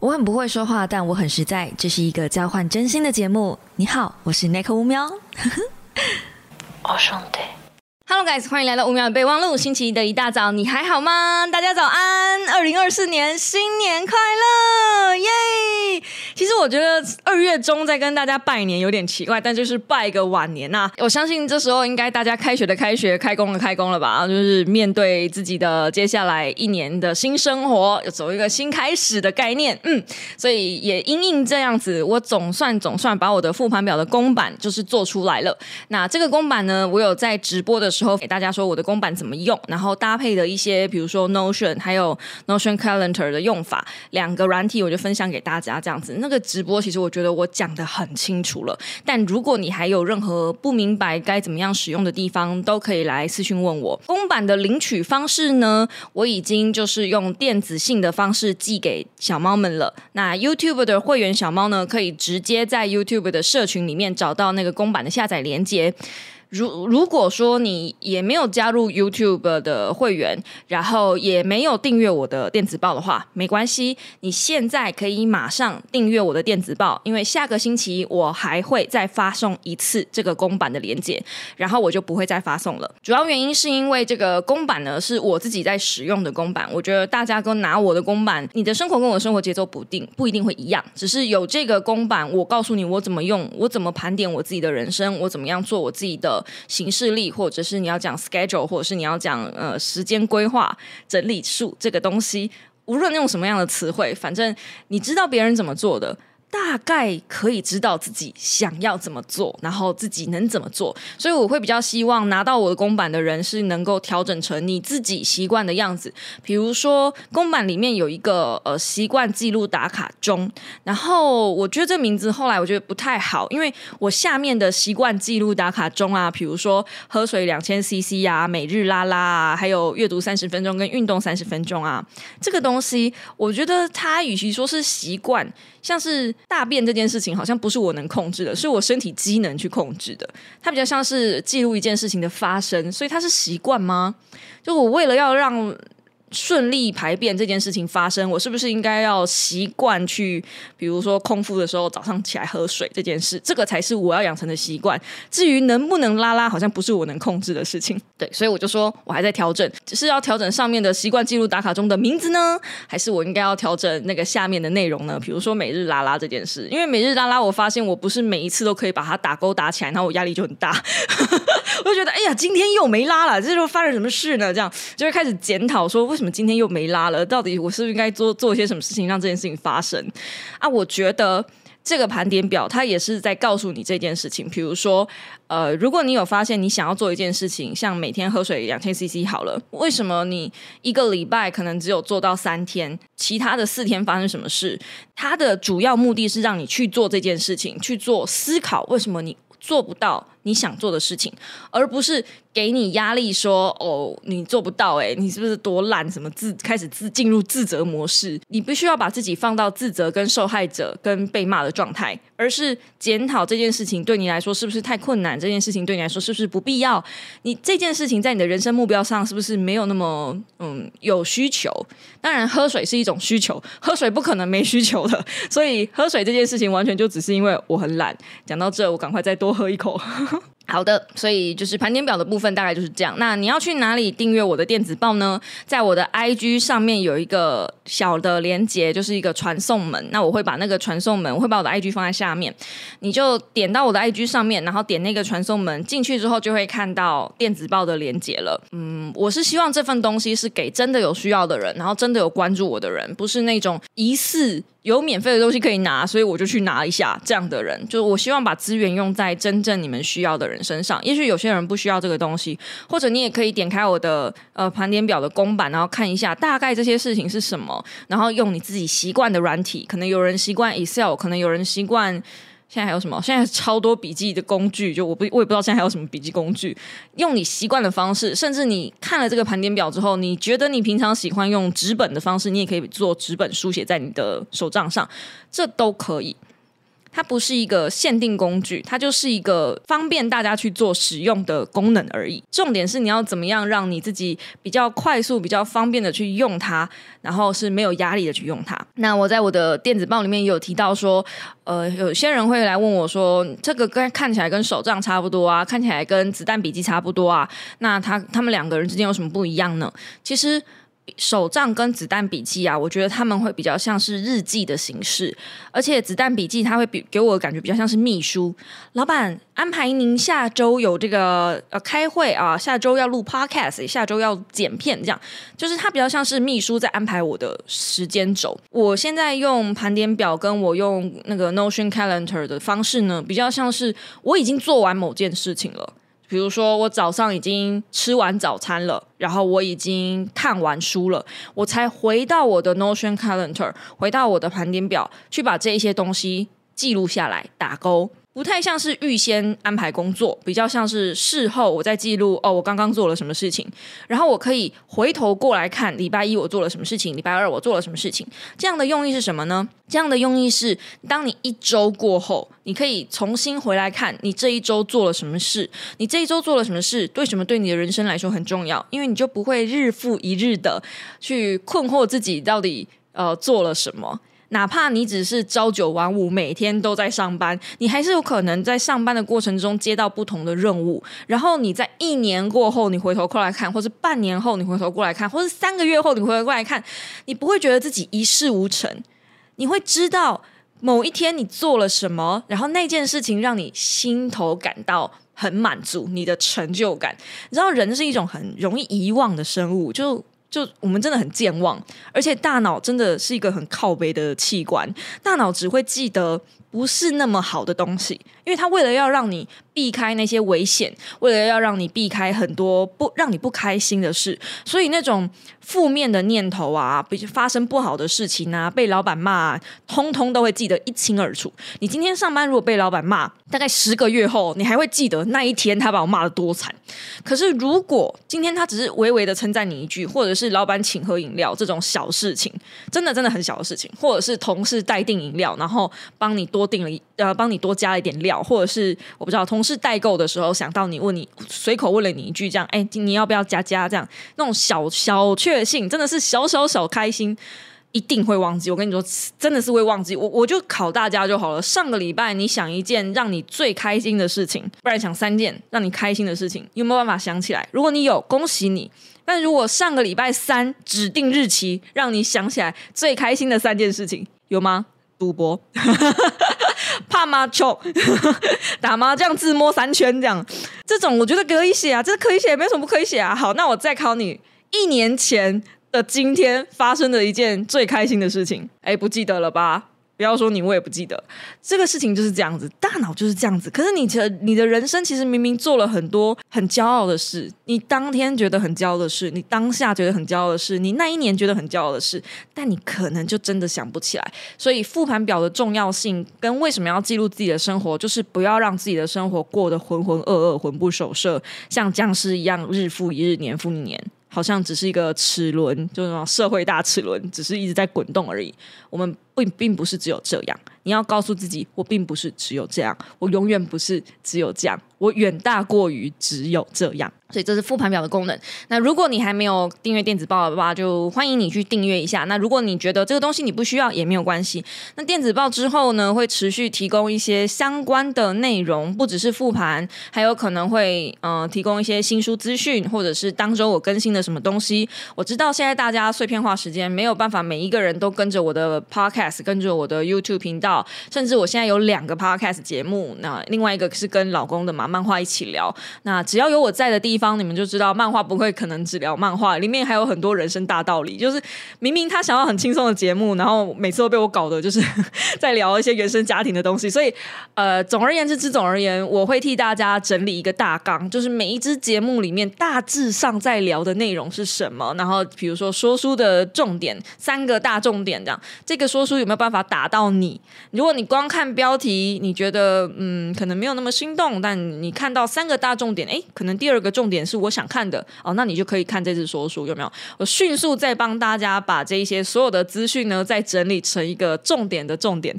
我很不会说话，但我很实在。这是一个交换真心的节目。你好，我是 Nick 乌喵。哦兄弟。Hello guys，欢迎来到五秒的备忘录。星期一的一大早，你还好吗？大家早安！二零二四年新年快乐，耶！其实我觉得二月中再跟大家拜年有点奇怪，但就是拜个晚年呐、我相信这时候应该大家开学的开学，开工的开工了吧？就是面对自己的接下来一年的新生活，走一个新开始的概念。嗯，所以也因应这样子，我总算总算把我的复盘表的公版就是做出来了。那这个公版呢，我有在直播的时候给大家说我的公版怎么用，然后搭配的一些，比如说 Notion 还有 Notion Calendar 的用法，两个软体我就分享给大家这样样子。那个直播其实我觉得我讲的很清楚了，但如果你还有任何不明白该怎么样使用的地方，都可以来私讯问我。公版的领取方式呢，我已经就是用电子信的方式寄给小猫们了。那 YouTube 的会员小猫呢，可以直接在 YouTube 的社群里面找到那个公版的下载连接。如如果说你也没有加入 YouTube 的会员，然后也没有订阅我的电子报的话，没关系，你现在可以马上订阅我的电子报，因为下个星期我还会再发送一次这个公版的连接，然后我就不会再发送了。主要原因是因为这个公版呢是我自己在使用的公版，我觉得大家跟拿我的公版，你的生活跟我的生活节奏不定不一定会一样，只是有这个公版，我告诉你我怎么用，我怎么盘点我自己的人生，我怎么样做我自己的形式力，或者是你要讲 schedule，或者是你要讲呃时间规划、整理术这个东西，无论用什么样的词汇，反正你知道别人怎么做的。大概可以知道自己想要怎么做，然后自己能怎么做，所以我会比较希望拿到我的公版的人是能够调整成你自己习惯的样子。比如说，公版里面有一个呃习惯记录打卡钟，然后我觉得这名字后来我觉得不太好，因为我下面的习惯记录打卡钟啊，比如说喝水两千 CC 啊，每日拉拉啊，还有阅读三十分钟跟运动三十分钟啊，这个东西我觉得它与其说是习惯。像是大便这件事情，好像不是我能控制的，是我身体机能去控制的。它比较像是记录一件事情的发生，所以它是习惯吗？就我为了要让顺利排便这件事情发生，我是不是应该要习惯去，比如说空腹的时候早上起来喝水这件事，这个才是我要养成的习惯。至于能不能拉拉，好像不是我能控制的事情。对，所以我就说我还在调整，是要调整上面的习惯记录打卡中的名字呢，还是我应该要调整那个下面的内容呢？比如说每日拉拉这件事，因为每日拉拉，我发现我不是每一次都可以把它打勾打起来，然后我压力就很大，我就觉得哎呀，今天又没拉了，这就发生什么事呢？这样就会开始检讨说，为什么今天又没拉了？到底我是不是应该做做些什么事情让这件事情发生啊？我觉得。这个盘点表，它也是在告诉你这件事情。比如说，呃，如果你有发现你想要做一件事情，像每天喝水两千 CC 好了，为什么你一个礼拜可能只有做到三天，其他的四天发生什么事？它的主要目的是让你去做这件事情，去做思考，为什么你做不到你想做的事情，而不是给你压力说哦，你做不到、欸，你是不是多烂？什么自开始自进入自责模式？你必须要把自己放到自责、跟受害者、跟被骂的状态，而是检讨这件事情对你来说是不是太困难？这件事情对你来说是不是不必要？你这件事情在你的人生目标上是不是没有那么嗯有需求？当然，喝水是一种需求，喝水不可能没需求的，所以喝水这件事情完全就只是因为我很懒。讲到这，我赶快再多喝一口。好的，所以就是盘点表的部分大概就是这样。那你要去哪里订阅我的电子报呢？在我的 IG 上面有一个小的连接，就是一个传送门。那我会把那个传送门，我会把我的 IG 放在下面，你就点到我的 IG 上面，然后点那个传送门进去之后，就会看到电子报的连接了。嗯，我是希望这份东西是给真的有需要的人，然后真的有关注我的人，不是那种疑似。有免费的东西可以拿，所以我就去拿一下。这样的人，就是我希望把资源用在真正你们需要的人身上。也许有些人不需要这个东西，或者你也可以点开我的呃盘点表的公版，然后看一下大概这些事情是什么，然后用你自己习惯的软体。可能有人习惯 Excel，可能有人习惯。现在还有什么？现在超多笔记的工具，就我不我也不知道现在还有什么笔记工具。用你习惯的方式，甚至你看了这个盘点表之后，你觉得你平常喜欢用纸本的方式，你也可以做纸本书写在你的手账上，这都可以。它不是一个限定工具，它就是一个方便大家去做使用的功能而已。重点是你要怎么样让你自己比较快速、比较方便的去用它，然后是没有压力的去用它。那我在我的电子报里面也有提到说，呃，有些人会来问我说，这个跟看起来跟手账差不多啊，看起来跟子弹笔记差不多啊，那他他们两个人之间有什么不一样呢？其实。手账跟子弹笔记啊，我觉得他们会比较像是日记的形式，而且子弹笔记它会比给我的感觉比较像是秘书。老板安排您下周有这个呃开会啊，下周要录 podcast，下周要剪片，这样就是它比较像是秘书在安排我的时间轴。我现在用盘点表跟我用那个 Notion Calendar 的方式呢，比较像是我已经做完某件事情了。比如说，我早上已经吃完早餐了，然后我已经看完书了，我才回到我的 Notion Calendar，回到我的盘点表，去把这一些东西记录下来，打勾。不太像是预先安排工作，比较像是事后我在记录哦，我刚刚做了什么事情，然后我可以回头过来看礼拜一我做了什么事情，礼拜二我做了什么事情。这样的用意是什么呢？这样的用意是，当你一周过后，你可以重新回来看你这一周做了什么事，你这一周做了什么事，为什么对你的人生来说很重要？因为你就不会日复一日的去困惑自己到底呃做了什么。哪怕你只是朝九晚五，每天都在上班，你还是有可能在上班的过程中接到不同的任务。然后你在一年过后，你回头过来看，或是半年后你回头过来看，或是三个月后你回头过来看，你不会觉得自己一事无成，你会知道某一天你做了什么，然后那件事情让你心头感到很满足，你的成就感。你知道，人是一种很容易遗忘的生物，就。就我们真的很健忘，而且大脑真的是一个很靠背的器官，大脑只会记得不是那么好的东西，因为它为了要让你避开那些危险，为了要让你避开很多不让你不开心的事，所以那种。负面的念头啊，比如发生不好的事情啊，被老板骂，通通都会记得一清二楚。你今天上班如果被老板骂，大概十个月后，你还会记得那一天他把我骂的多惨。可是如果今天他只是微微的称赞你一句，或者是老板请喝饮料这种小事情，真的真的很小的事情，或者是同事代订饮料，然后帮你多订了一呃，帮你多加了一点料，或者是我不知道同事是代购的时候想到你问你随口问了你一句这样，哎，你要不要加加这样那种小小确。幸真的是小小小开心，一定会忘记。我跟你说，真的是会忘记。我我就考大家就好了。上个礼拜你想一件让你最开心的事情，不然想三件让你开心的事情，有没有办法想起来？如果你有，恭喜你。但如果上个礼拜三指定日期让你想起来最开心的三件事情，有吗？赌博、怕麻球、打麻将、自摸三圈，这样这种我觉得可以写啊，这可以写，没有什么不可以写啊。好，那我再考你。一年前的今天发生的一件最开心的事情，哎，不记得了吧？不要说你，我也不记得。这个事情就是这样子，大脑就是这样子。可是你的你的人生其实明明做了很多很骄傲的事，你当天觉得很骄傲的事，你当下觉得很骄傲的事，你那一年觉得很骄傲的事，但你可能就真的想不起来。所以复盘表的重要性跟为什么要记录自己的生活，就是不要让自己的生活过得浑浑噩噩、魂不守舍，像僵尸一样日复一日、年复一年。好像只是一个齿轮，就是那种社会大齿轮，只是一直在滚动而已。我们并并不是只有这样。你要告诉自己，我并不是只有这样，我永远不是只有这样，我远大过于只有这样。所以这是复盘表的功能。那如果你还没有订阅电子报的话，就欢迎你去订阅一下。那如果你觉得这个东西你不需要，也没有关系。那电子报之后呢，会持续提供一些相关的内容，不只是复盘，还有可能会呃提供一些新书资讯，或者是当周我更新的什么东西。我知道现在大家碎片化时间没有办法，每一个人都跟着我的 podcast，跟着我的 YouTube 频道。甚至我现在有两个 podcast 节目，那另外一个是跟老公的嘛漫画一起聊。那只要有我在的地方，你们就知道漫画不会可能只聊漫画，里面还有很多人生大道理。就是明明他想要很轻松的节目，然后每次都被我搞的，就是在聊一些原生家庭的东西。所以呃，总而言之，之总而言，我会替大家整理一个大纲，就是每一支节目里面大致上在聊的内容是什么。然后比如说说书的重点，三个大重点这样，这个说书有没有办法打到你？如果你光看标题，你觉得嗯可能没有那么心动，但你看到三个大重点，哎，可能第二个重点是我想看的哦，那你就可以看这次说书有没有？我迅速再帮大家把这一些所有的资讯呢，再整理成一个重点的重点。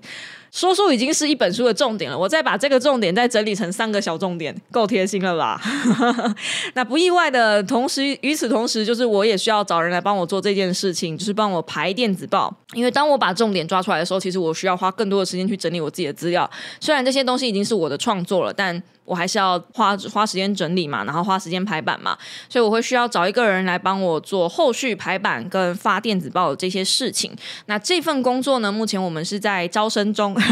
说书已经是一本书的重点了，我再把这个重点再整理成三个小重点，够贴心了吧？那不意外的同时，与此同时，就是我也需要找人来帮我做这件事情，就是帮我排电子报。因为当我把重点抓出来的时候，其实我需要花更多的时间去整理我自己的资料。虽然这些东西已经是我的创作了，但我还是要花花时间整理嘛，然后花时间排版嘛，所以我会需要找一个人来帮我做后续排版跟发电子报的这些事情。那这份工作呢，目前我们是在招生中。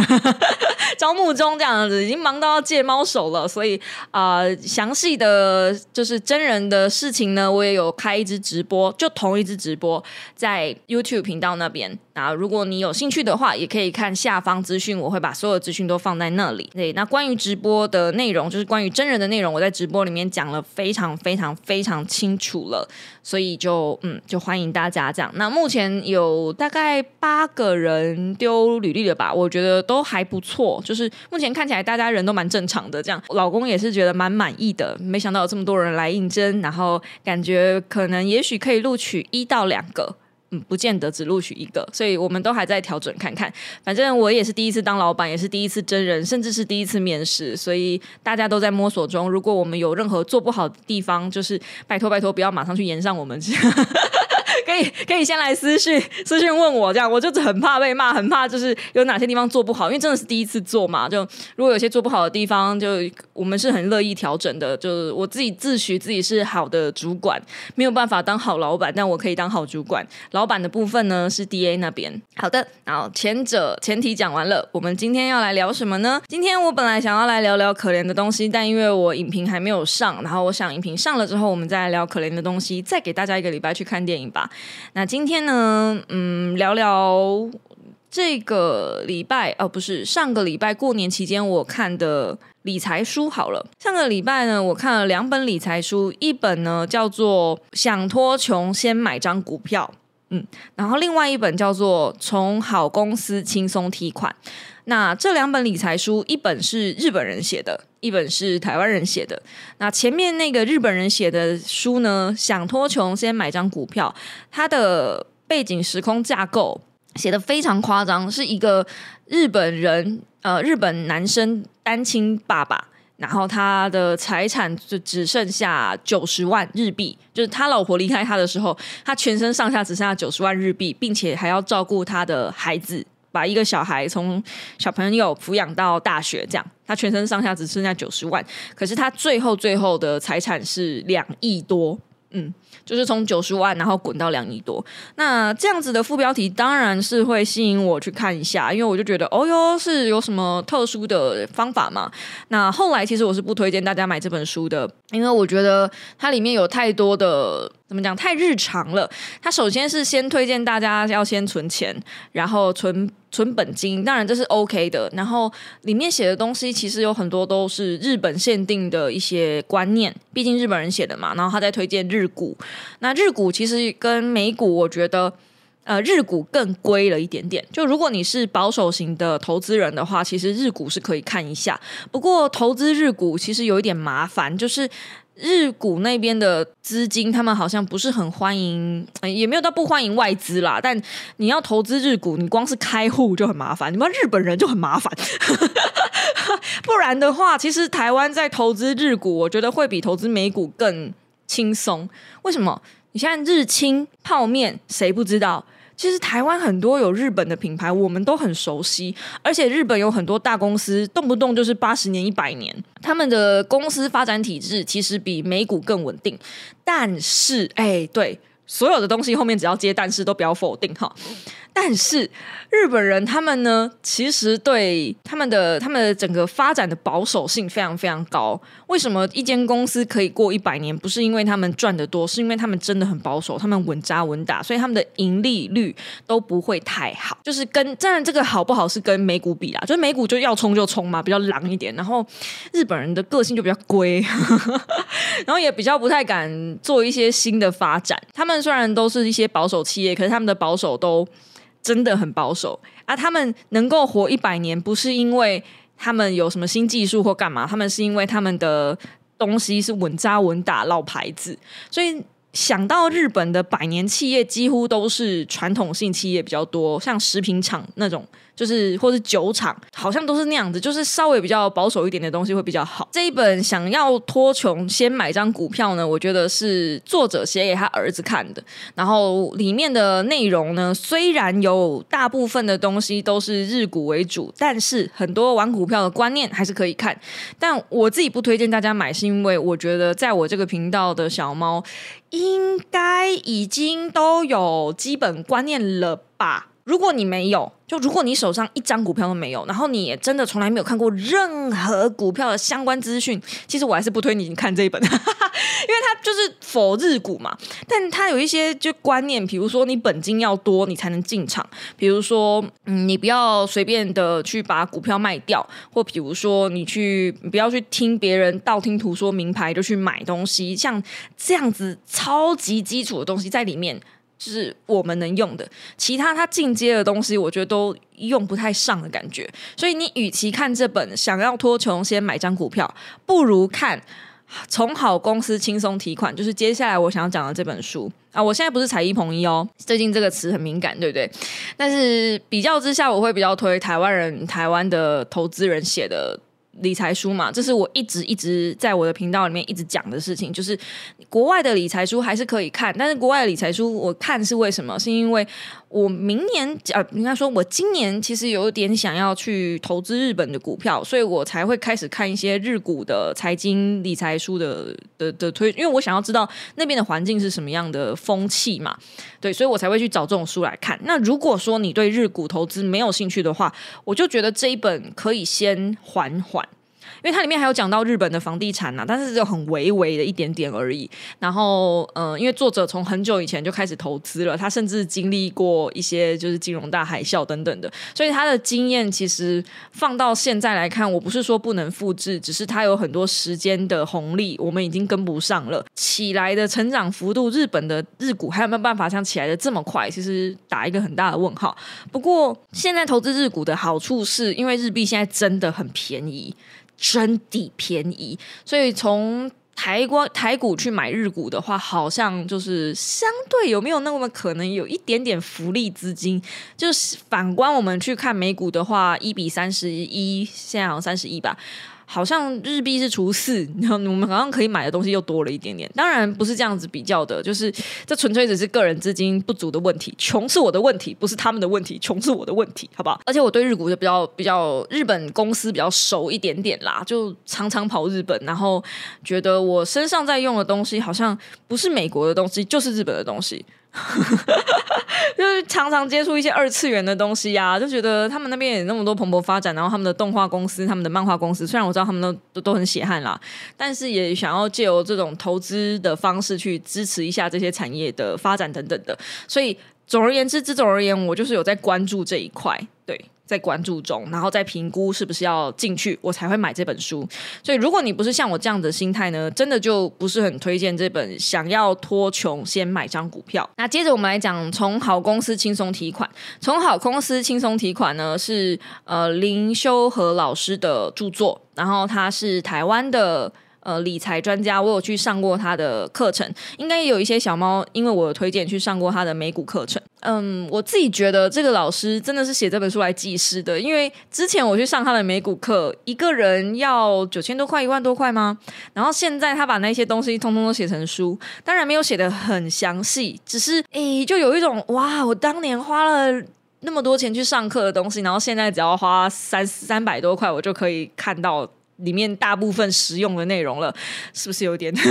招募中这样子，已经忙到要借猫手了，所以啊，详细的就是真人的事情呢，我也有开一支直播，就同一支直播在 YouTube 频道那边。那如果你有兴趣的话，也可以看下方资讯，我会把所有资讯都放在那里。对，那关于直播的内容，就是关于真人的内容，我在直播里面讲了非常非常非常清楚了，所以就嗯，就欢迎大家这样。那目前有大概八个人丢履历了吧？我觉得都还不错，就是目前看起来大家人都蛮正常的。这样，老公也是觉得蛮满意的，没想到有这么多人来应征，然后感觉可能也许可以录取一到两个。嗯，不见得只录取一个，所以我们都还在调整看看。反正我也是第一次当老板，也是第一次真人，甚至是第一次面试，所以大家都在摸索中。如果我们有任何做不好的地方，就是拜托拜托，不要马上去延上我们。可以可以先来私讯私讯问我，这样我就很怕被骂，很怕就是有哪些地方做不好，因为真的是第一次做嘛。就如果有些做不好的地方，就我们是很乐意调整的。就是我自己自诩自己是好的主管，没有办法当好老板，但我可以当好主管。老板的部分呢是 D A 那边。好的，然后前者前提讲完了，我们今天要来聊什么呢？今天我本来想要来聊聊可怜的东西，但因为我影评还没有上，然后我想影评上了之后，我们再来聊可怜的东西，再给大家一个礼拜去看电影吧。那今天呢，嗯，聊聊这个礼拜哦，不是上个礼拜过年期间我看的理财书好了。上个礼拜呢，我看了两本理财书，一本呢叫做《想脱穷先买张股票》，嗯，然后另外一本叫做《从好公司轻松提款》。那这两本理财书，一本是日本人写的，一本是台湾人写的。那前面那个日本人写的书呢，想脱穷先买张股票，它的背景时空架构写的非常夸张，是一个日本人，呃，日本男生单亲爸爸，然后他的财产就只剩下九十万日币，就是他老婆离开他的时候，他全身上下只剩下九十万日币，并且还要照顾他的孩子。把一个小孩从小朋友抚养到大学，这样他全身上下只剩下九十万，可是他最后最后的财产是两亿多，嗯。就是从九十万，然后滚到两亿多。那这样子的副标题当然是会吸引我去看一下，因为我就觉得，哦哟，是有什么特殊的方法嘛？那后来其实我是不推荐大家买这本书的，因为我觉得它里面有太多的怎么讲，太日常了。他首先是先推荐大家要先存钱，然后存。存本金，当然这是 OK 的。然后里面写的东西其实有很多都是日本限定的一些观念，毕竟日本人写的嘛。然后他在推荐日股，那日股其实跟美股，我觉得呃日股更贵了一点点。就如果你是保守型的投资人的话，其实日股是可以看一下。不过投资日股其实有一点麻烦，就是。日股那边的资金，他们好像不是很欢迎，也没有到不欢迎外资啦。但你要投资日股，你光是开户就很麻烦，你们日本人就很麻烦。不然的话，其实台湾在投资日股，我觉得会比投资美股更轻松。为什么？你现在日清泡面，谁不知道？其实台湾很多有日本的品牌，我们都很熟悉，而且日本有很多大公司，动不动就是八十年、一百年，他们的公司发展体制其实比美股更稳定。但是，哎，对，所有的东西后面只要接但是，都不要否定哈。但是日本人他们呢，其实对他们的他们的整个发展的保守性非常非常高。为什么一间公司可以过一百年？不是因为他们赚的多，是因为他们真的很保守，他们稳扎稳打，所以他们的盈利率都不会太好。就是跟当然这个好不好是跟美股比啦，就是美股就要冲就冲嘛，比较狼一点。然后日本人的个性就比较龟，然后也比较不太敢做一些新的发展。他们虽然都是一些保守企业，可是他们的保守都。真的很保守啊！他们能够活一百年，不是因为他们有什么新技术或干嘛，他们是因为他们的东西是稳扎稳打、老牌子。所以想到日本的百年企业，几乎都是传统性企业比较多，像食品厂那种。就是或是酒厂，好像都是那样子，就是稍微比较保守一点的东西会比较好。这一本想要脱穷先买张股票呢，我觉得是作者写给他儿子看的。然后里面的内容呢，虽然有大部分的东西都是日股为主，但是很多玩股票的观念还是可以看。但我自己不推荐大家买，是因为我觉得在我这个频道的小猫应该已经都有基本观念了吧。如果你没有，就如果你手上一张股票都没有，然后你也真的从来没有看过任何股票的相关资讯，其实我还是不推你看这一本，因为它就是否日股嘛。但它有一些就观念，比如说你本金要多，你才能进场；，比如说，嗯，你不要随便的去把股票卖掉，或比如说你去不要去听别人道听途说名牌就去买东西，像这样子超级基础的东西在里面。就是我们能用的，其他它进阶的东西，我觉得都用不太上的感觉。所以你与其看这本想要脱穷先买张股票，不如看从好公司轻松提款。就是接下来我想要讲的这本书啊，我现在不是踩一捧一哦，最近这个词很敏感，对不对？但是比较之下，我会比较推台湾人、台湾的投资人写的。理财书嘛，这是我一直一直在我的频道里面一直讲的事情，就是国外的理财书还是可以看，但是国外的理财书我看是为什么？是因为我明年呃，应该说我今年其实有点想要去投资日本的股票，所以我才会开始看一些日股的财经理财书的的的推，因为我想要知道那边的环境是什么样的风气嘛，对，所以我才会去找这种书来看。那如果说你对日股投资没有兴趣的话，我就觉得这一本可以先缓缓。因为它里面还有讲到日本的房地产呐，但是只有很微微的一点点而已。然后，嗯，因为作者从很久以前就开始投资了，他甚至经历过一些就是金融大海啸等等的，所以他的经验其实放到现在来看，我不是说不能复制，只是他有很多时间的红利，我们已经跟不上了。起来的成长幅度，日本的日股还有没有办法像起来的这么快？其实打一个很大的问号。不过，现在投资日股的好处是因为日币现在真的很便宜。真的便宜，所以从台国台股去买日股的话，好像就是相对有没有那么可能有一点点福利资金？就是反观我们去看美股的话，一比三十一，现在好像三十一吧。好像日币是除四，然后我们好像可以买的东西又多了一点点。当然不是这样子比较的，就是这纯粹只是个人资金不足的问题。穷是我的问题，不是他们的问题。穷是我的问题，好不好？而且我对日股就比较比较日本公司比较熟一点点啦，就常常跑日本，然后觉得我身上在用的东西好像不是美国的东西，就是日本的东西。就是常常接触一些二次元的东西啊，就觉得他们那边也那么多蓬勃发展，然后他们的动画公司、他们的漫画公司，虽然我知道他们都都很血汗啦，但是也想要借由这种投资的方式去支持一下这些产业的发展等等的。所以总而言之，这种而言，我就是有在关注这一块，对。在关注中，然后再评估是不是要进去，我才会买这本书。所以，如果你不是像我这样的心态呢，真的就不是很推荐这本。想要脱穷，先买张股票。那接着我们来讲，从好公司轻松提款。从好公司轻松提款呢，是呃林修和老师的著作，然后他是台湾的。呃，理财专家，我有去上过他的课程，应该也有一些小猫，因为我有推荐去上过他的美股课程。嗯，我自己觉得这个老师真的是写这本书来记事的，因为之前我去上他的美股课，一个人要九千多块，一万多块吗？然后现在他把那些东西通通都写成书，当然没有写的很详细，只是诶，就有一种哇，我当年花了那么多钱去上课的东西，然后现在只要花三三百多块，我就可以看到。里面大部分实用的内容了，是不是有点？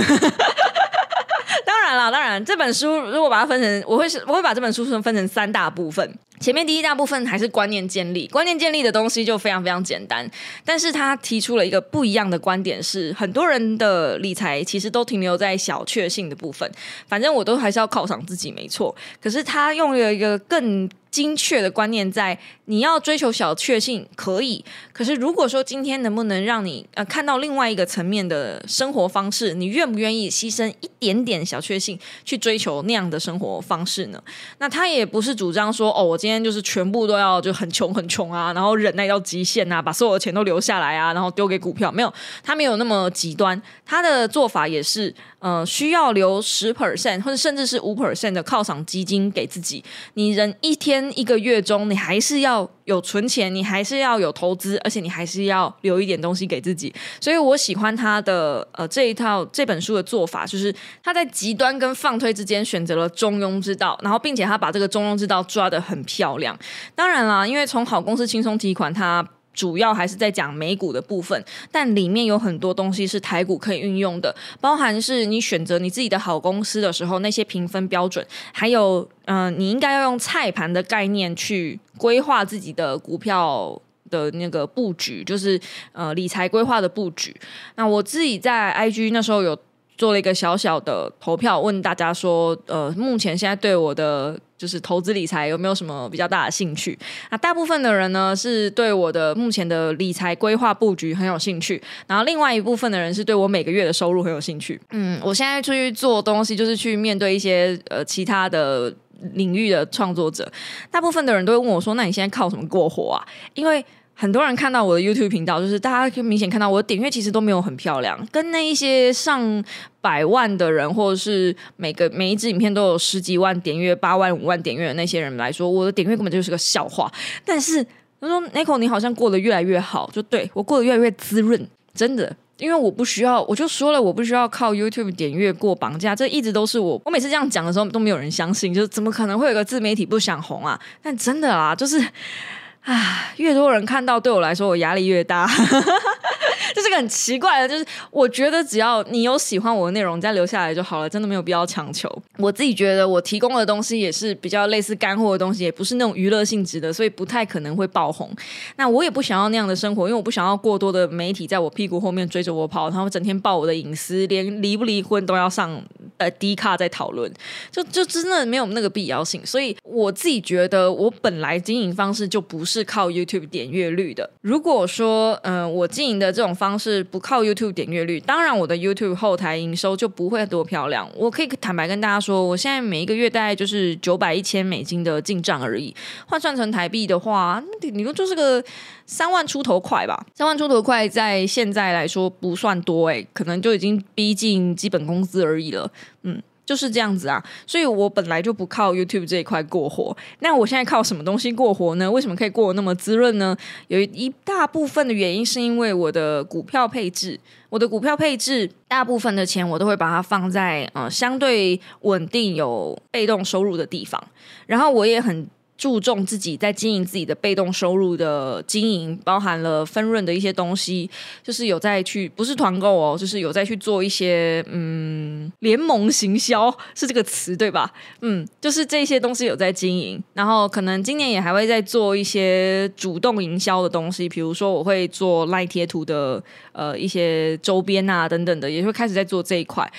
当然了，当然，这本书如果把它分成，我会我会把这本书分分成三大部分。前面第一大部分还是观念建立，观念建立的东西就非常非常简单。但是他提出了一个不一样的观点，是很多人的理财其实都停留在小确幸的部分。反正我都还是要犒赏自己，没错。可是他用了一个更。精确的观念在，你要追求小确幸可以，可是如果说今天能不能让你呃看到另外一个层面的生活方式，你愿不愿意牺牲一点点小确幸去追求那样的生活方式呢？那他也不是主张说哦，我今天就是全部都要就很穷很穷啊，然后忍耐到极限啊，把所有的钱都留下来啊，然后丢给股票，没有，他没有那么极端，他的做法也是。呃，需要留十 percent 或者甚至是五 percent 的犒赏基金给自己。你人一天一个月中，你还是要有存钱，你还是要有投资，而且你还是要留一点东西给自己。所以我喜欢他的呃这一套这本书的做法，就是他在极端跟放推之间选择了中庸之道，然后并且他把这个中庸之道抓得很漂亮。当然啦，因为从好公司轻松提款，他主要还是在讲美股的部分，但里面有很多东西是台股可以运用的，包含是你选择你自己的好公司的时候，那些评分标准，还有嗯、你应该要用菜盘的概念去规划自己的股票。的那个布局就是呃理财规划的布局。那我自己在 IG 那时候有做了一个小小的投票，问大家说，呃，目前现在对我的就是投资理财有没有什么比较大的兴趣？那，大部分的人呢是对我的目前的理财规划布局很有兴趣，然后另外一部分的人是对我每个月的收入很有兴趣。嗯，我现在出去做东西，就是去面对一些呃其他的。领域的创作者，大部分的人都会问我说：“那你现在靠什么过活啊？”因为很多人看到我的 YouTube 频道，就是大家可明显看到我的点阅其实都没有很漂亮，跟那一些上百万的人，或者是每个每一支影片都有十几万点阅、八万、五万点阅的那些人来说，我的点阅根本就是个笑话。但是他说：“Nico，你好像过得越来越好，就对我过得越来越滋润，真的。”因为我不需要，我就说了，我不需要靠 YouTube 点阅过绑架，这一直都是我。我每次这样讲的时候，都没有人相信，就是怎么可能会有个自媒体不想红啊？但真的啦，就是啊，越多人看到，对我来说，我压力越大。这是个很奇怪的，就是我觉得只要你有喜欢我的内容，你再留下来就好了，真的没有必要强求。我自己觉得我提供的东西也是比较类似干货的东西，也不是那种娱乐性质的，所以不太可能会爆红。那我也不想要那样的生活，因为我不想要过多的媒体在我屁股后面追着我跑，然后整天爆我的隐私，连离不离婚都要上呃低卡在讨论，就就真的没有那个必要性。所以我自己觉得，我本来经营方式就不是靠 YouTube 点阅率的。如果说嗯、我经营的这种方式不靠 YouTube 点阅率，当然我的 YouTube 后台营收就不会多漂亮。我可以坦白跟大家说，我现在每一个月大概就是九百一千美金的进账而已，换算成台币的话，你说就是个三万出头块吧。三万出头块在现在来说不算多诶、可能就已经逼近基本工资而已了。嗯。就是这样子啊，所以我本来就不靠 YouTube 这一块过活。那我现在靠什么东西过活呢？为什么可以过得那么滋润呢？有一大部分的原因是因为我的股票配置，我的股票配置大部分的钱我都会把它放在呃相对稳定有被动收入的地方，然后我也很。注重自己在经营自己的被动收入的经营，包含了分润的一些东西，就是有在去不是团购哦，就是有在去做一些嗯联盟行销是这个词对吧？嗯，就是这些东西有在经营，然后可能今年也还会再做一些主动营销的东西，比如说我会做赖贴图的呃一些周边啊等等的，也会开始在做这一块，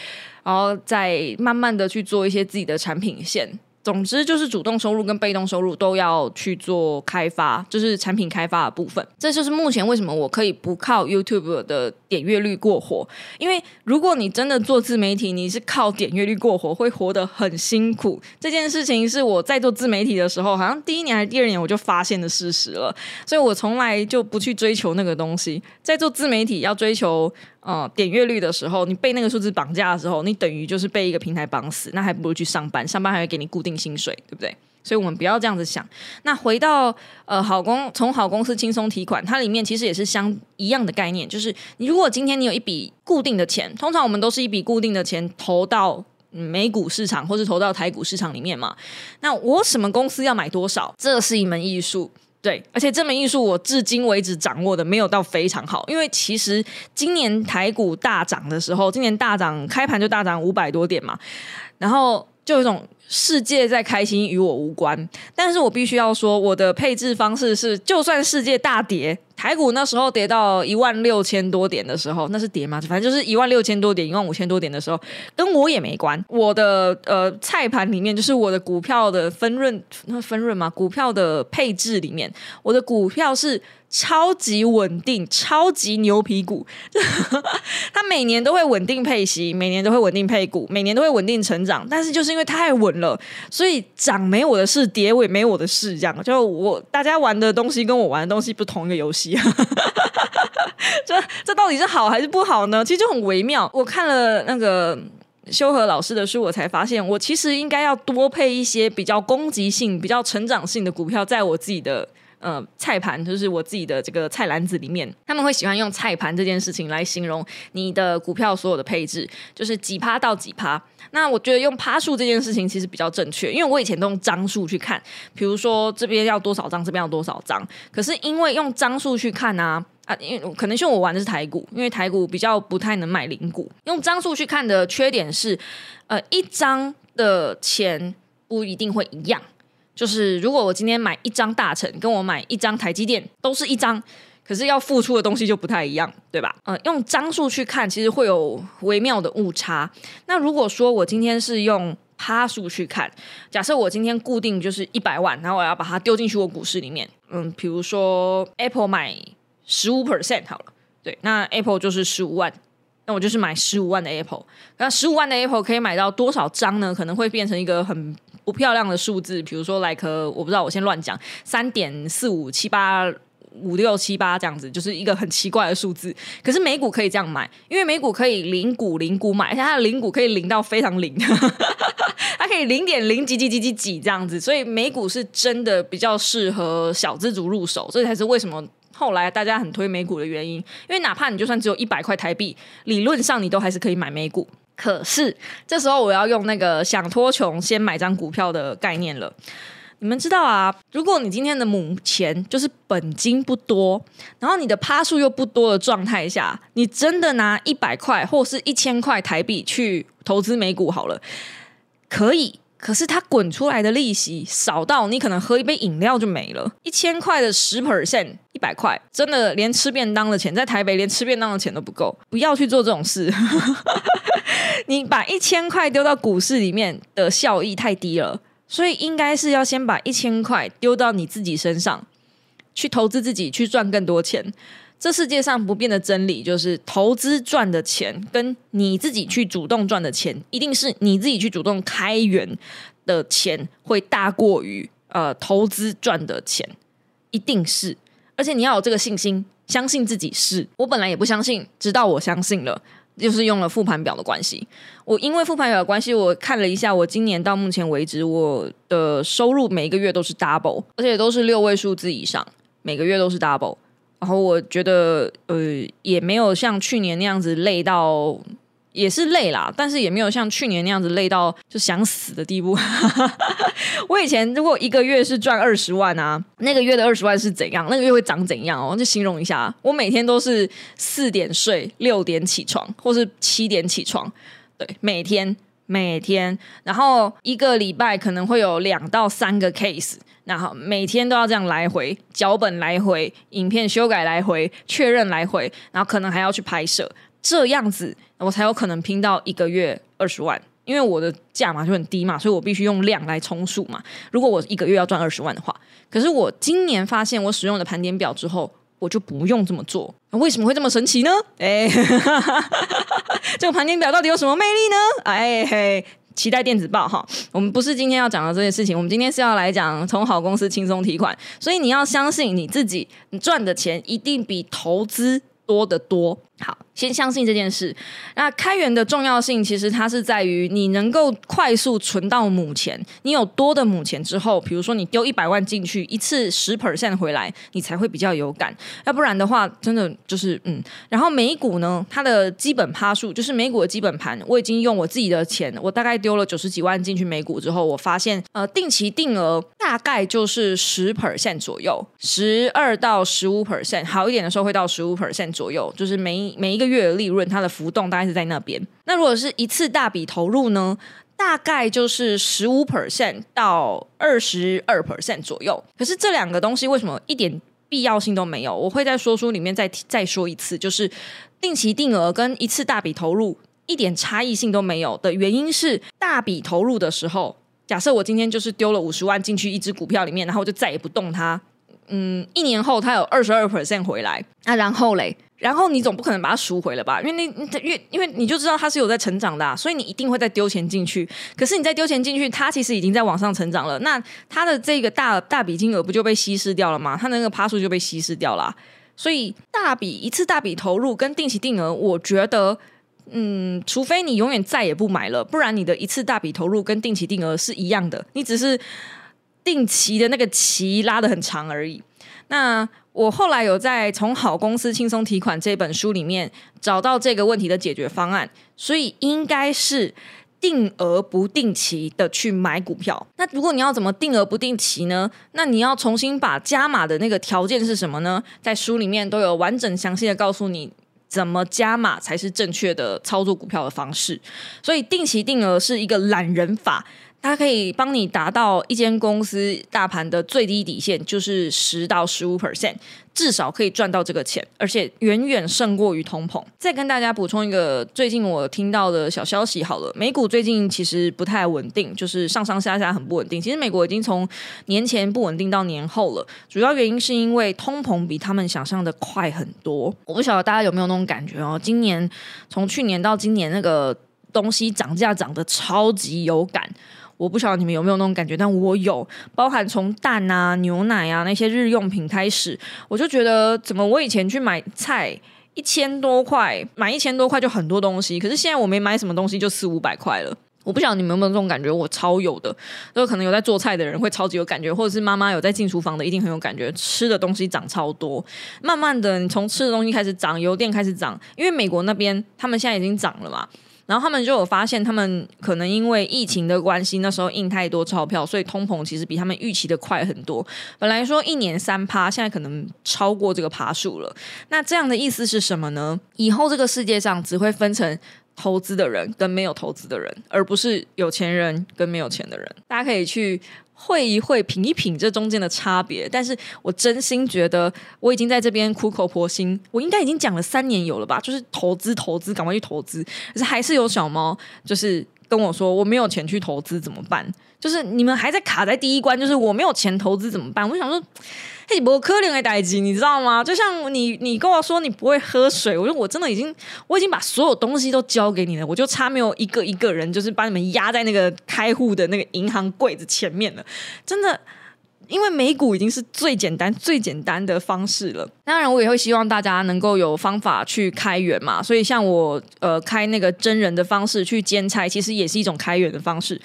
然后再慢慢的去做一些自己的产品线。总之就是主动收入跟被动收入都要去做开发，就是产品开发的部分。这就是目前为什么我可以不靠 YouTube 的点阅率过活。因为如果你真的做自媒体，你是靠点阅率过活，会活得很辛苦。这件事情是我在做自媒体的时候，好像第一年还是第二年我就发现的事实了，所以我从来就不去追求那个东西。在做自媒体要追求。呃，点阅率的时候，你被那个数字绑架的时候，你等于就是被一个平台绑死，那还不如去上班，上班还会给你固定薪水，对不对？所以我们不要这样子想。那回到呃好公从好公司轻松提款，它里面其实也是相一样的概念，就是你如果今天你有一笔固定的钱，通常我们都是一笔固定的钱投到。美股市场或是投到台股市场里面嘛，那我什么公司要买多少，这是一门艺术。对，而且这门艺术我至今为止掌握的没有到非常好，因为其实今年台股大涨的时候，今年大涨开盘就大涨五百多点嘛，然后就有一种世界在开心与我无关，但是我必须要说，我的配置方式是，就算世界大跌，台股那时候跌到一万六千多点的时候，那是跌吗？反正就是一万六千多点、一万五千多点的时候，跟我也没关。我的呃菜盘里面，就是我的股票的分润，那分润嘛，股票的配置里面，我的股票是。超级稳定，超级牛皮股，它每年都会稳定配息，每年都会稳定配股，每年都会稳定成长。但是就是因为太稳了，所以涨没我的事，跌我也没我的事，这样就我大家玩的东西跟我玩的东西不同一个游戏。这这到底是好还是不好呢？其实就很微妙。我看了那个修和老师的书，我才发现我其实应该要多配一些比较攻击性、比较成长性的股票在我自己的。呃，菜盘就是我自己的这个菜篮子里面，他们会喜欢用菜盘这件事情来形容你的股票所有的配置，就是几趴到几趴。那我觉得用趴数这件事情其实比较正确，因为我以前都用张数去看，比如说这边要多少张，这边要多少张。可是因为用张数去看呢，啊，因为可能是我玩的是台股，因为台股比较不太能买零股。用张数去看的缺点是，呃，一张的钱不一定会一样。就是如果我今天买一张大成，跟我买一张台积电都是一张，可是要付出的东西就不太一样，对吧？呃，用张数去看，其实会有微妙的误差。那如果说我今天是用趴数去看，假设我今天固定就是一百万，然后我要把它丢进去我股市里面，嗯，比如说 Apple 买十五 percent 好了，对，那 Apple 就是十五万，那我就是买十五万的 Apple，那十五万的 Apple 可以买到多少张呢？可能会变成一个很。不漂亮的数字，比如说来颗，我不知道，我先乱讲，三点四五七八五六七八这样子，就是一个很奇怪的数字。可是美股可以这样买，因为美股可以零股零股买，而且它的零股可以零到非常零，它可以零点零几几几几几这样子，所以美股是真的比较适合小资族入手，这才是为什么后来大家很推美股的原因。因为哪怕你就算只有一百块台币，理论上你都还是可以买美股。可是这时候我要用那个想脱穷先买张股票的概念了。你们知道啊，如果你今天的母钱就是本金不多，然后你的趴数又不多的状态下，你真的拿一百块或是一千块台币去投资美股好了，可以。可是它滚出来的利息少到你可能喝一杯饮料就没了。一千块的十 percent，一百块，真的连吃便当的钱，在台北连吃便当的钱都不够。不要去做这种事。你把一千块丢到股市里面的效益太低了，所以应该是要先把一千块丢到你自己身上，去投资自己，去赚更多钱。这世界上不变的真理就是，投资赚的钱跟你自己去主动赚的钱，一定是你自己去主动开源的钱会大过于呃投资赚的钱，一定是。而且你要有这个信心，相信自己是。我本来也不相信，直到我相信了。就是用了复盘表的关系，我因为复盘表的关系，我看了一下，我今年到目前为止，我的收入每一个月都是 double，而且都是六位数字以上，每个月都是 double。然后我觉得，呃，也没有像去年那样子累到。也是累啦，但是也没有像去年那样子累到就想死的地步。我以前如果一个月是赚二十万啊，那个月的二十万是怎样？那个月会长怎样哦？就形容一下，我每天都是四点睡，六点起床，或是七点起床，对，每天每天，然后一个礼拜可能会有两到三个 case，然后每天都要这样来回脚本来回，影片修改来回，确认来回，然后可能还要去拍摄。这样子，我才有可能拼到一个月二十万，因为我的价码就很低嘛，所以我必须用量来充数嘛。如果我一个月要赚二十万的话，可是我今年发现我使用的盘点表之后，我就不用这么做。为什么会这么神奇呢？哎，这个盘点表到底有什么魅力呢？哎嘿，期待电子报哈。我们不是今天要讲的这件事情，我们今天是要来讲从好公司轻松提款。所以你要相信你自己，你赚的钱一定比投资多得多。好。先相信这件事。那开源的重要性，其实它是在于你能够快速存到母钱。你有多的母钱之后，比如说你丢一百万进去，一次十 percent 回来，你才会比较有感。要不然的话，真的就是嗯。然后美股呢，它的基本趴数就是美股的基本盘，我已经用我自己的钱，我大概丢了九十几万进去美股之后，我发现呃，定期定额大概就是十 percent 左右，十二到十五 percent，好一点的时候会到十五 percent 左右，就是每每一个。月的利润，它的浮动大概是在那边。那如果是一次大笔投入呢？大概就是十五 percent 到二十二 percent 左右。可是这两个东西为什么一点必要性都没有？我会在说书里面再再说一次，就是定期定额跟一次大笔投入一点差异性都没有的原因是，大笔投入的时候，假设我今天就是丢了五十万进去一只股票里面，然后我就再也不动它。嗯，一年后它有二十二 percent 回来，那然后嘞？然后你总不可能把它赎回了吧？因为那越因为你就知道它是有在成长的，所以你一定会再丢钱进去。可是你再丢钱进去，它其实已经在往上成长了。那它的这个大大笔金额不就被稀释掉了吗？它那个趴数就被稀释掉了。所以大笔一次大笔投入跟定期定额，我觉得嗯，除非你永远再也不买了，不然你的一次大笔投入跟定期定额是一样的，你只是定期的那个期拉的很长而已。那我后来有在从《好公司轻松提款》这本书里面找到这个问题的解决方案，所以应该是定额不定期的去买股票。那如果你要怎么定额不定期呢？那你要重新把加码的那个条件是什么呢？在书里面都有完整详细的告诉你。怎么加码才是正确的操作股票的方式？所以定期定额是一个懒人法，它可以帮你达到一间公司大盘的最低底线，就是十到十五 percent。至少可以赚到这个钱，而且远远胜过于通膨。再跟大家补充一个最近我听到的小消息，好了，美股最近其实不太稳定，就是上上下下很不稳定。其实美国已经从年前不稳定到年后了，主要原因是因为通膨比他们想象的快很多。我不晓得大家有没有那种感觉哦，今年从去年到今年，那个东西涨价涨得超级有感。我不晓得你们有没有那种感觉，但我有，包含从蛋啊、牛奶啊那些日用品开始，我就觉得怎么我以前去买菜一千多块，买一千多块就很多东西，可是现在我没买什么东西就四五百块了。我不晓得你们有没有这种感觉，我超有的，就可能有在做菜的人会超级有感觉，或者是妈妈有在进厨房的一定很有感觉，吃的东西涨超多，慢慢的你从吃的东西开始涨，油电开始涨，因为美国那边他们现在已经涨了嘛。然后他们就有发现，他们可能因为疫情的关系，那时候印太多钞票，所以通膨其实比他们预期的快很多。本来说一年三趴，现在可能超过这个趴数了。那这样的意思是什么呢？以后这个世界上只会分成投资的人跟没有投资的人，而不是有钱人跟没有钱的人。大家可以去。会一会品一品这中间的差别，但是我真心觉得我已经在这边苦口婆心，我应该已经讲了三年有了吧，就是投资投资，赶快去投资，可是还是有小猫就是跟我说我没有钱去投资怎么办？就是你们还在卡在第一关，就是我没有钱投资怎么办？我想说。嘿，我可怜的代机，你知道吗？就像你，你跟我说你不会喝水，我说我真的已经，我已经把所有东西都交给你了，我就差没有一个一个人，就是把你们压在那个开户的那个银行柜子前面了，真的。因为美股已经是最简单、最简单的方式了。当然，我也会希望大家能够有方法去开源嘛。所以，像我呃开那个真人的方式去兼差，其实也是一种开源的方式。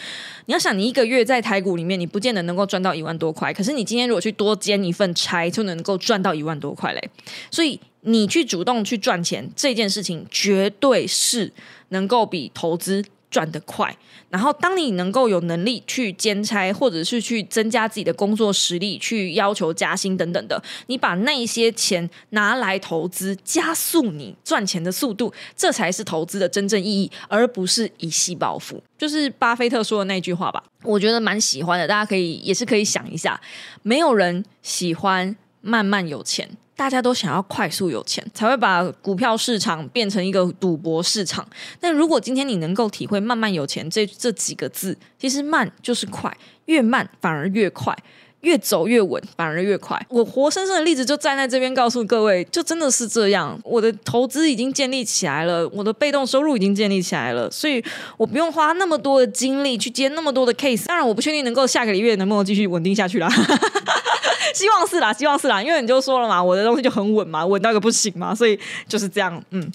你要想，你一个月在台股里面，你不见得能够赚到一万多块，可是你今天如果去多兼一份差，就能够赚到一万多块嘞。所以，你去主动去赚钱这件事情，绝对是能够比投资。赚得快，然后当你能够有能力去兼差，或者是去增加自己的工作实力，去要求加薪等等的，你把那些钱拿来投资，加速你赚钱的速度，这才是投资的真正意义，而不是一夕暴富。就是巴菲特说的那句话吧，我觉得蛮喜欢的，大家可以也是可以想一下，没有人喜欢慢慢有钱。大家都想要快速有钱，才会把股票市场变成一个赌博市场。但如果今天你能够体会“慢慢有钱”这这几个字，其实慢就是快，越慢反而越快，越走越稳反而越快。我活生生的例子就站在这边告诉各位，就真的是这样。我的投资已经建立起来了，我的被动收入已经建立起来了，所以我不用花那么多的精力去接那么多的 case。当然，我不确定能够下个礼月能不能继续稳定下去啦。希望是啦，希望是啦，因为你就说了嘛，我的东西就很稳嘛，稳到个不行嘛，所以就是这样，嗯。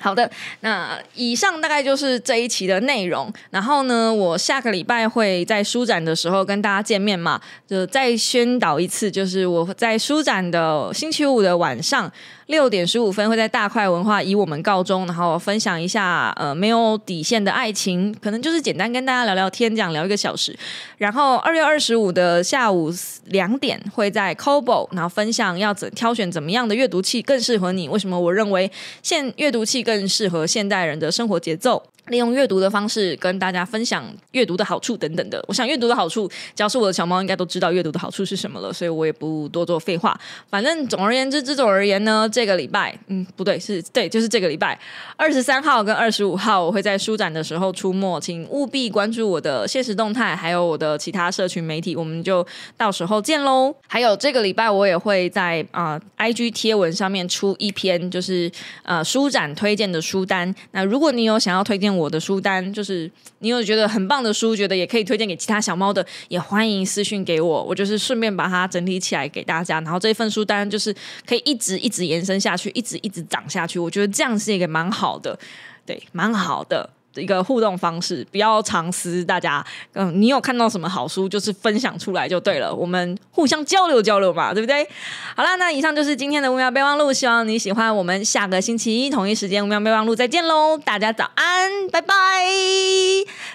好的，那以上大概就是这一期的内容。然后呢，我下个礼拜会在书展的时候跟大家见面嘛，就再宣导一次，就是我在书展的星期五的晚上。六点十五分会在大块文化以我们告终，然后分享一下呃没有底线的爱情，可能就是简单跟大家聊聊天，这样聊一个小时。然后二月二十五的下午两点会在 Cobo，然后分享要怎挑选怎么样的阅读器更适合你，为什么我认为现阅读器更适合现代人的生活节奏。利用阅读的方式跟大家分享阅读的好处等等的。我想阅读的好处，只要是我的小猫应该都知道阅读的好处是什么了，所以我也不多做废话。反正总而言之，这种而言呢，这个礼拜，嗯，不对，是对，就是这个礼拜二十三号跟二十五号，我会在书展的时候出没，请务必关注我的现实动态，还有我的其他社群媒体，我们就到时候见喽。还有这个礼拜，我也会在啊 IG 贴文上面出一篇，就是呃书展推荐的书单。那如果你有想要推荐，我的书单，就是你有觉得很棒的书，觉得也可以推荐给其他小猫的，也欢迎私讯给我，我就是顺便把它整理起来给大家。然后这一份书单就是可以一直一直延伸下去，一直一直涨下去。我觉得这样是一个蛮好的，对，蛮好的。一个互动方式，不要藏私。大家，嗯，你有看到什么好书，就是分享出来就对了。我们互相交流交流嘛，对不对？好啦，那以上就是今天的五秒备忘录，希望你喜欢。我们下个星期一同一时间五秒备忘录再见喽！大家早安，拜拜，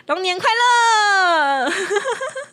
龙年快乐！